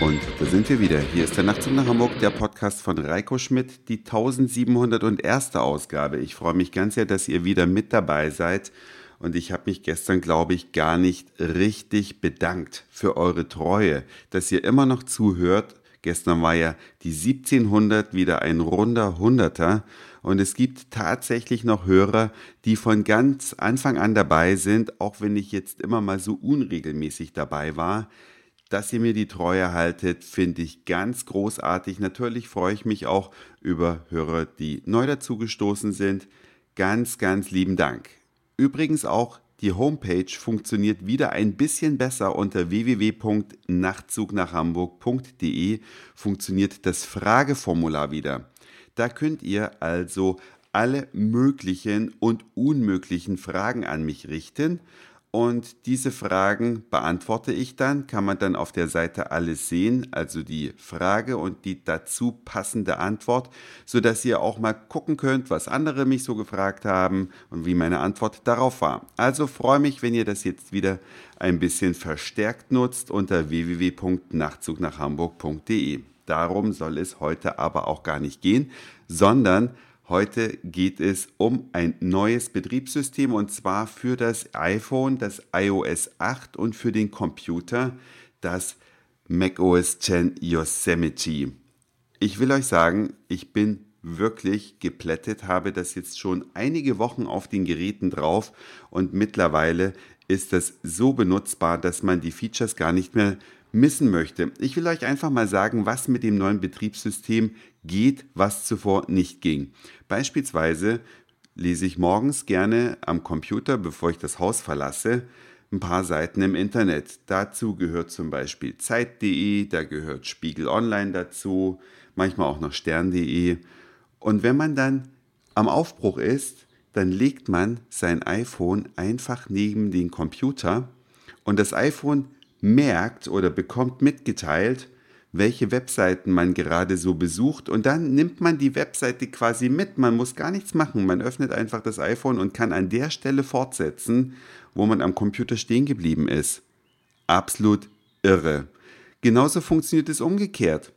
Und da sind wir wieder. Hier ist der Nachtzug nach Hamburg, der Podcast von Reiko Schmidt, die 1701. Ausgabe. Ich freue mich ganz sehr, dass ihr wieder mit dabei seid. Und ich habe mich gestern, glaube ich, gar nicht richtig bedankt für eure Treue, dass ihr immer noch zuhört. Gestern war ja die 1700 wieder ein runder Hunderter. Und es gibt tatsächlich noch Hörer, die von ganz Anfang an dabei sind, auch wenn ich jetzt immer mal so unregelmäßig dabei war. Dass ihr mir die Treue haltet, finde ich ganz großartig. Natürlich freue ich mich auch über Hörer, die neu dazugestoßen sind. Ganz, ganz lieben Dank. Übrigens auch die Homepage funktioniert wieder ein bisschen besser unter www.nachtzugnachhamburg.de funktioniert das Frageformular wieder. Da könnt ihr also alle möglichen und unmöglichen Fragen an mich richten und diese Fragen beantworte ich dann, kann man dann auf der Seite alles sehen, also die Frage und die dazu passende Antwort, so dass ihr auch mal gucken könnt, was andere mich so gefragt haben und wie meine Antwort darauf war. Also freue mich, wenn ihr das jetzt wieder ein bisschen verstärkt nutzt unter www.nachtzugnachhamburg.de. Darum soll es heute aber auch gar nicht gehen, sondern Heute geht es um ein neues Betriebssystem und zwar für das iPhone, das iOS 8 und für den Computer, das macOS 10 Yosemite. Ich will euch sagen, ich bin wirklich geplättet, habe das jetzt schon einige Wochen auf den Geräten drauf und mittlerweile ist das so benutzbar, dass man die Features gar nicht mehr missen möchte. Ich will euch einfach mal sagen, was mit dem neuen Betriebssystem geht, was zuvor nicht ging. Beispielsweise lese ich morgens gerne am Computer, bevor ich das Haus verlasse, ein paar Seiten im Internet. Dazu gehört zum Beispiel Zeit.de, da gehört Spiegel Online dazu, manchmal auch noch Stern.de. Und wenn man dann am Aufbruch ist, dann legt man sein iPhone einfach neben den Computer und das iPhone merkt oder bekommt mitgeteilt, welche Webseiten man gerade so besucht und dann nimmt man die Webseite quasi mit. Man muss gar nichts machen. Man öffnet einfach das iPhone und kann an der Stelle fortsetzen, wo man am Computer stehen geblieben ist. Absolut irre. Genauso funktioniert es umgekehrt.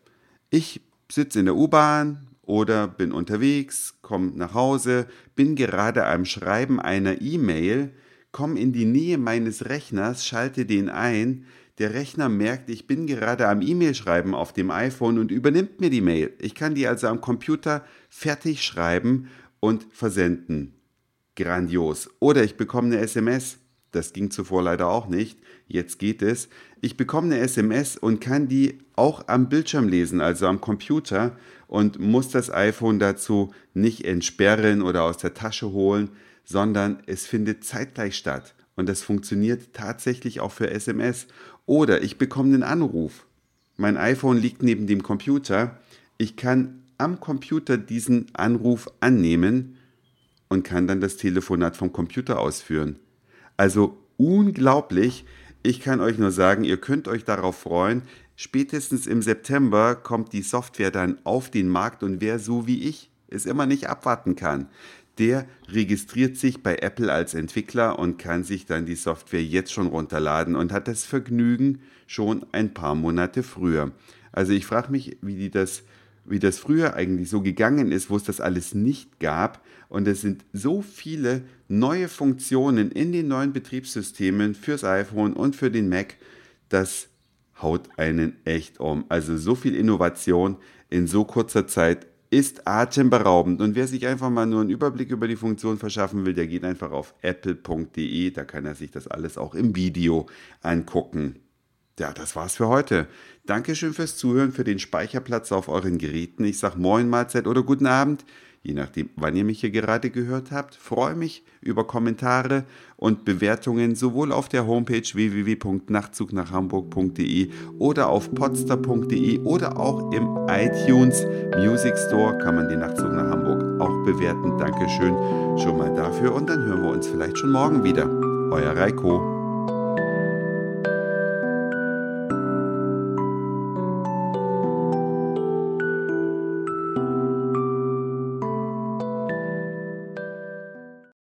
Ich sitze in der U-Bahn oder bin unterwegs, komme nach Hause, bin gerade am Schreiben einer E-Mail, komme in die Nähe meines Rechners, schalte den ein, der Rechner merkt, ich bin gerade am E-Mail schreiben auf dem iPhone und übernimmt mir die Mail. Ich kann die also am Computer fertig schreiben und versenden. Grandios. Oder ich bekomme eine SMS. Das ging zuvor leider auch nicht. Jetzt geht es. Ich bekomme eine SMS und kann die auch am Bildschirm lesen, also am Computer und muss das iPhone dazu nicht entsperren oder aus der Tasche holen sondern es findet zeitgleich statt. Und das funktioniert tatsächlich auch für SMS. Oder ich bekomme einen Anruf. Mein iPhone liegt neben dem Computer. Ich kann am Computer diesen Anruf annehmen und kann dann das Telefonat vom Computer ausführen. Also unglaublich. Ich kann euch nur sagen, ihr könnt euch darauf freuen. Spätestens im September kommt die Software dann auf den Markt und wer so wie ich es immer nicht abwarten kann, der registriert sich bei Apple als Entwickler und kann sich dann die Software jetzt schon runterladen und hat das Vergnügen schon ein paar Monate früher. Also ich frage mich, wie, die das, wie das früher eigentlich so gegangen ist, wo es das alles nicht gab. Und es sind so viele neue Funktionen in den neuen Betriebssystemen fürs iPhone und für den Mac, das haut einen echt um. Also so viel Innovation in so kurzer Zeit ist atemberaubend. Und wer sich einfach mal nur einen Überblick über die Funktion verschaffen will, der geht einfach auf apple.de. Da kann er sich das alles auch im Video angucken. Ja, das war's für heute. Dankeschön fürs Zuhören, für den Speicherplatz auf euren Geräten. Ich sag Moin, Mahlzeit oder guten Abend je nachdem, wann ihr mich hier gerade gehört habt. Freue mich über Kommentare und Bewertungen sowohl auf der Homepage www.nachtzugnachhamburg.de oder auf podster.de oder auch im iTunes Music Store kann man den Nachtzug nach Hamburg auch bewerten. Dankeschön schon mal dafür und dann hören wir uns vielleicht schon morgen wieder. Euer Reiko.